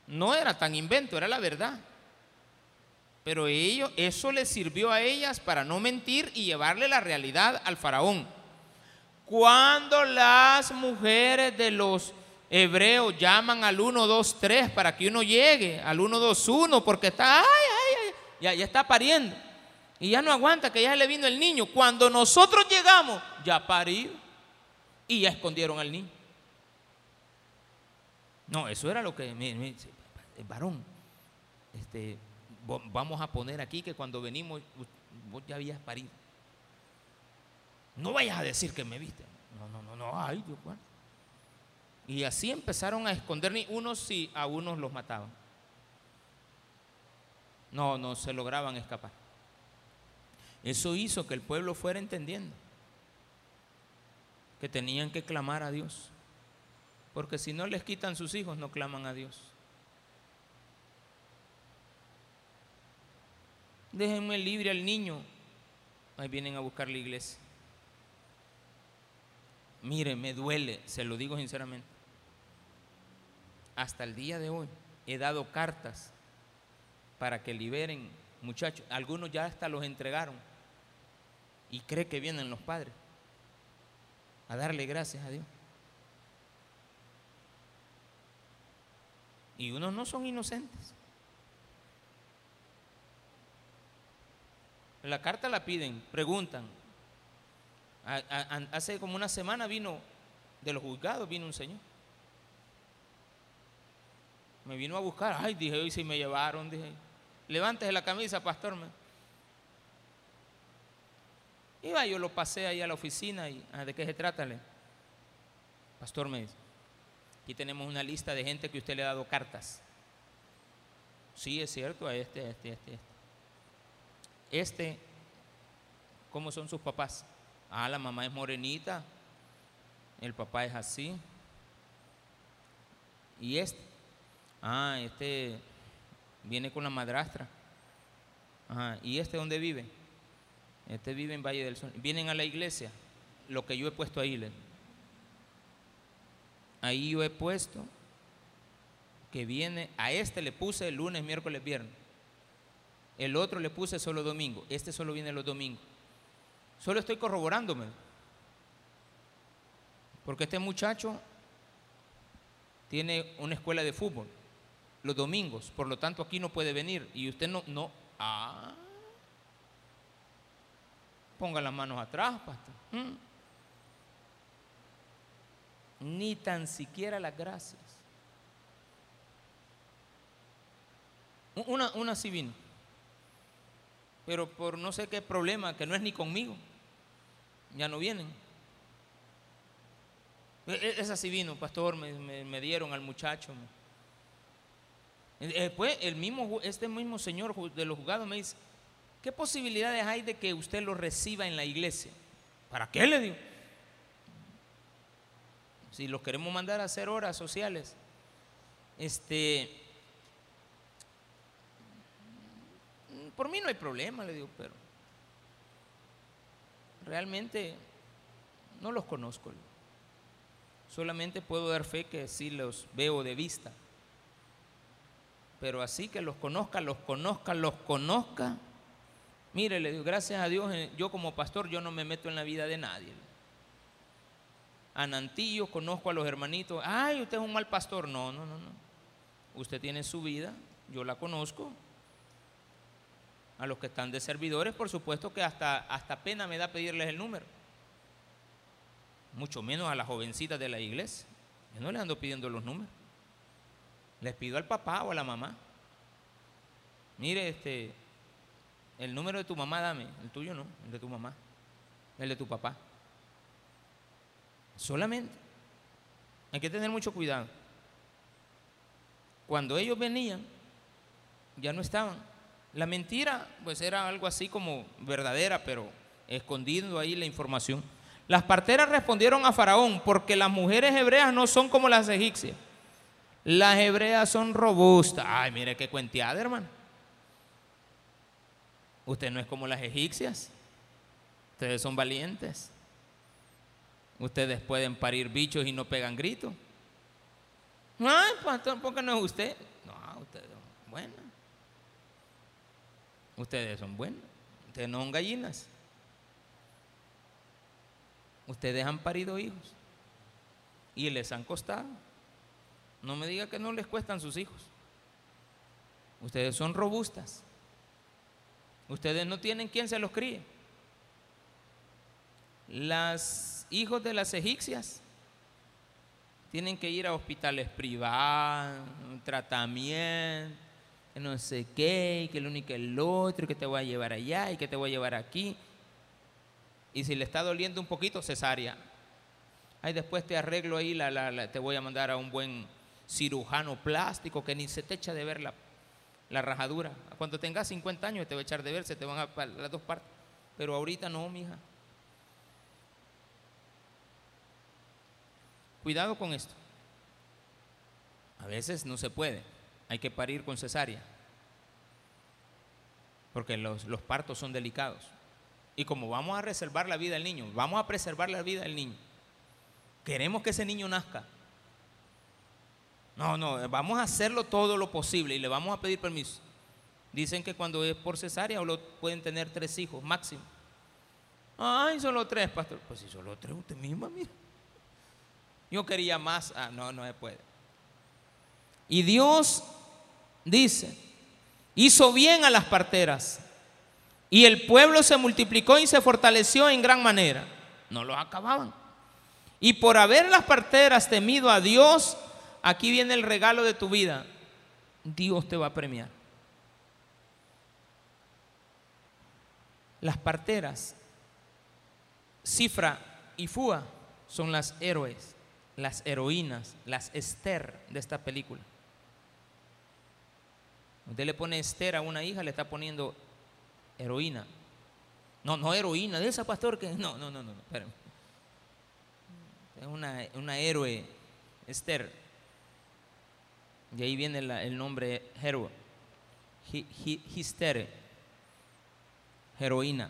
Speaker 1: No era tan invento, era la verdad. Pero ello, eso les sirvió a ellas para no mentir y llevarle la realidad al faraón. Cuando las mujeres de los hebreos llaman al 1, 2, 3 para que uno llegue al 1, 2, 1 porque está, ay, ay, ay, ya, ya está pariendo. Y ya no aguanta que ya le vino el niño. Cuando nosotros llegamos, ya parió. Y ya escondieron al niño. No, eso era lo que, me, me- varón, este, vamos a poner aquí que cuando venimos, vos ya habías parido. No vayas a decir que me viste. No, no, no, no, ay, Dios guarde. Y así empezaron a esconder, ni unos sí, a unos los mataban. No, no se lograban escapar. Eso hizo que el pueblo fuera entendiendo que tenían que clamar a Dios. Porque si no les quitan sus hijos, no claman a Dios. Déjenme libre al niño. Ahí vienen a buscar la iglesia. Mire, me duele, se lo digo sinceramente. Hasta el día de hoy he dado cartas para que liberen muchachos. Algunos ya hasta los entregaron. Y cree que vienen los padres a darle gracias a Dios. Y unos no son inocentes. La carta la piden, preguntan. Hace como una semana vino, de los juzgados vino un señor. Me vino a buscar. Ay, dije, hoy sí me llevaron. Dije, levántese la camisa, pastor. me- Iba, yo lo pasé ahí a la oficina y ah, ¿de qué se trata? Pastor me dice, aquí tenemos una lista de gente que usted le ha dado cartas. Sí, es cierto, a este, a este, a este, a este. Este, ¿cómo son sus papás? Ah, la mamá es morenita, el papá es así. Y este, ah, este viene con la madrastra. Ajá, ¿y este dónde vive? Este vive en Valle del Sol. Vienen a la iglesia, lo que yo he puesto ahí. Ahí yo he puesto que viene, a este le puse el lunes, miércoles, viernes. El otro le puse solo domingo. Este solo viene los domingos. Solo estoy corroborándome. Porque este muchacho tiene una escuela de fútbol los domingos, por lo tanto aquí no puede venir y usted no no ah ponga las manos atrás, pastor. Mm. Ni tan siquiera las gracias. Una, una sí vino, pero por no sé qué problema, que no es ni conmigo, ya no vienen. E- e- Esa sí vino, pastor, me, dieron al muchacho. Después, el mismo, este mismo señor de los juzgados me dice, ¿qué posibilidades hay de que usted lo reciba en la iglesia? ¿Para qué le digo? Si los queremos mandar a hacer horas sociales, este, por mí no hay problema, le digo, pero realmente no los conozco. Solamente puedo dar fe que sí los veo de vista. Pero así que los conozca, los conozca, los conozca. Mire, le digo, gracias a Dios, eh, yo como pastor, yo no me meto en la vida de nadie. A Nantillo conozco a los hermanitos. Ay, usted es un mal pastor. No, no, no, no. Usted tiene su vida, yo la conozco. A los que están de servidores, por supuesto que hasta, hasta pena me da pedirles el número. Mucho menos a las jovencitas de la iglesia. Yo no les ando pidiendo los números. Les pido al papá o a la mamá. Mire, este, el número de tu mamá dame, el tuyo no, el de tu mamá, el de tu papá. Solamente. Hay que tener mucho cuidado. Cuando ellos venían, ya no estaban. La mentira, pues era algo así como verdadera, pero escondiendo ahí la información. Las parteras respondieron a Faraón, porque las mujeres hebreas no son como las egipcias. Las hebreas son robustas. Ay, mire qué cuenteada, hermano. Usted no es como las egipcias. Ustedes son valientes. Ustedes pueden parir bichos y no pegan gritos. Ay, pastor, ¿por qué no es usted? No, ustedes son buenas. Ustedes son buenas. Ustedes no son gallinas. Ustedes han parido hijos y les han costado. No me diga que no les cuestan sus hijos. Ustedes son robustas. Ustedes no tienen quien se los críe. Las hijos de las egipcias tienen que ir a hospitales privados, tratamiento, no sé qué, que el único el otro, que te voy a llevar allá y que te voy a llevar aquí. Y si le está doliendo un poquito, cesárea. Ahí después te arreglo ahí, la, te voy a mandar a un buen cirujano plástico que ni se te echa de ver la, la rajadura. Cuando tengas 50 años te va a echar de ver, se te van a las dos partes. Pero ahorita no, mija. Cuidado con esto. A veces no se puede. Hay que parir con cesárea. Porque los, partos son delicados. Y como vamos a reservar la vida del niño, vamos a preservar la vida del niño. Queremos que ese niño nazca. No, no, vamos a hacerlo todo lo posible y le vamos a pedir permiso. Dicen que cuando es por cesárea pueden tener tres hijos máximo. Ay, solo tres, pastor. Pues si solo tres, usted misma, mira. Yo quería más. Ah, no, no se puede. Y Dios dice, hizo bien a las parteras. Y el pueblo se multiplicó y se fortaleció en gran manera. No los acababan. Y por haber las parteras temido a Dios, aquí viene el regalo de tu vida. Dios te va a premiar. Las parteras, Cifra y Fua, son las héroes las heroínas, las Esther de esta película. Usted le pone Esther a una hija, le está poniendo heroína. No, no heroína, de esa pastor que. No, no, no, no, espérame. Es una, una héroe, Esther. Y ahí viene el nombre Hero. Histere. Heroína.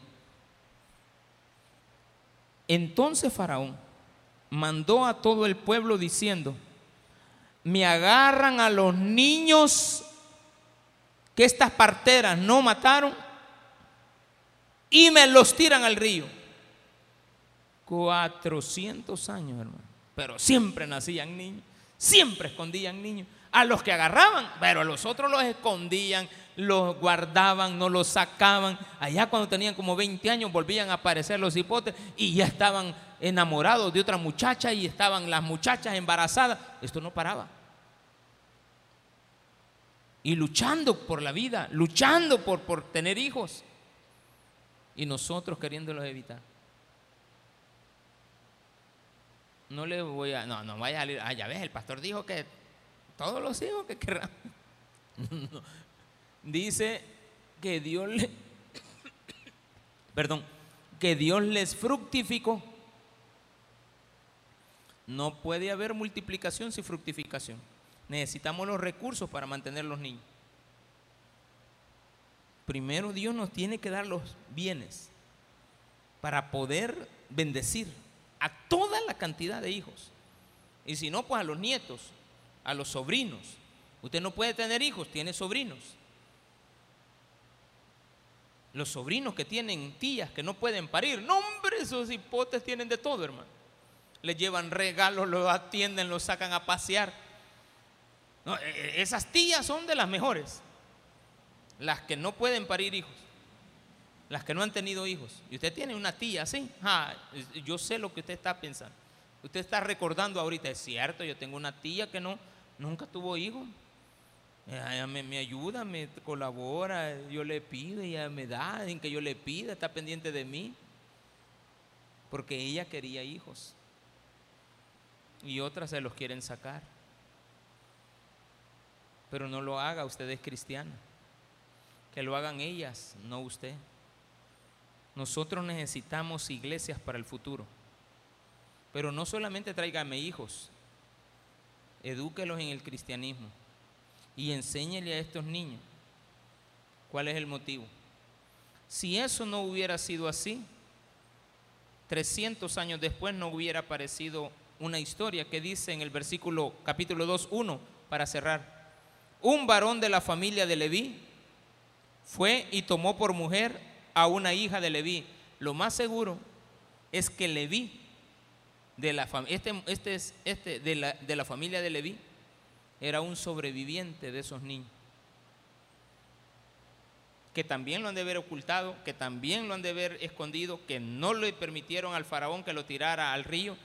Speaker 1: Entonces Faraón mandó a todo el pueblo diciendo, me agarran a los niños que estas parteras no mataron y me los tiran al río. 400 años, hermano. Pero siempre nacían niños, siempre escondían niños. A los que agarraban, pero a los otros los escondían, los guardaban, no los sacaban. Allá cuando tenían como 20 años volvían a aparecer los hipotes y ya estaban enamorados de otra muchacha y estaban las muchachas embarazadas. Esto no paraba. Y luchando por la vida, luchando por, por tener hijos. Y nosotros queriéndolos evitar. No le voy a, no, no vaya a salir, ah, ya ves, el pastor dijo que todos los hijos que querrán. Dice que Dios le, perdón, que Dios les fructificó no puede haber multiplicación sin fructificación. Necesitamos los recursos para mantener los niños. Primero Dios nos tiene que dar los bienes para poder bendecir a toda la cantidad de hijos. Y si no, pues a los nietos, a los sobrinos. Usted no puede tener hijos, tiene sobrinos. Los sobrinos que tienen tías que no pueden parir. No, hombre, esos hipotes tienen de todo, hermano le llevan regalos, lo atienden, lo sacan a pasear. E, e, esas tías son de las mejores. Las que no pueden parir hijos. Las que no han tenido hijos. Y usted tiene una tía así. Yo sé lo que usted está pensando. Usted está recordando ahorita, es cierto, yo tengo una tía que no, nunca tuvo hijos. Ella me, me, ayuda, me colabora, yo le pido, ella me da, en que yo le pida, está pendiente de mí. Porque ella quería hijos y otras se los quieren sacar. Pero no lo haga, usted es cristiana. Que lo hagan ellas, no usted. Nosotros necesitamos iglesias para el futuro. Pero no solamente tráigame hijos, edúquelos en el cristianismo y enséñele a estos niños cuál es el motivo. Si eso no hubiera sido así, 300 años después no hubiera aparecido una historia que dice en el versículo capítulo 2, 1, para cerrar. Un varón de la familia de Leví fue y tomó por mujer a una hija de Leví. Lo más seguro es que Leví, de la, este, este es este de la, de la familia de Leví, era un sobreviviente de esos niños. Que también lo han de haber ocultado, que también lo han de haber escondido, que no le permitieron al faraón que lo tirara al río,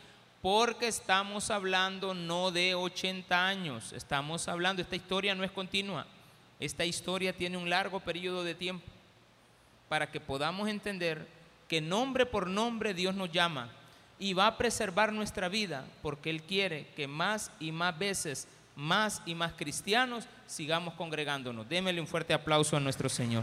Speaker 1: porque estamos hablando no de 80 años, estamos hablando, esta historia no es continua, esta historia tiene un largo periodo de tiempo para que podamos entender que nombre por nombre Dios nos llama y va a preservar nuestra vida porque Él quiere que más y más veces, más y más cristianos sigamos congregándonos. Démele un fuerte aplauso a nuestro Señor.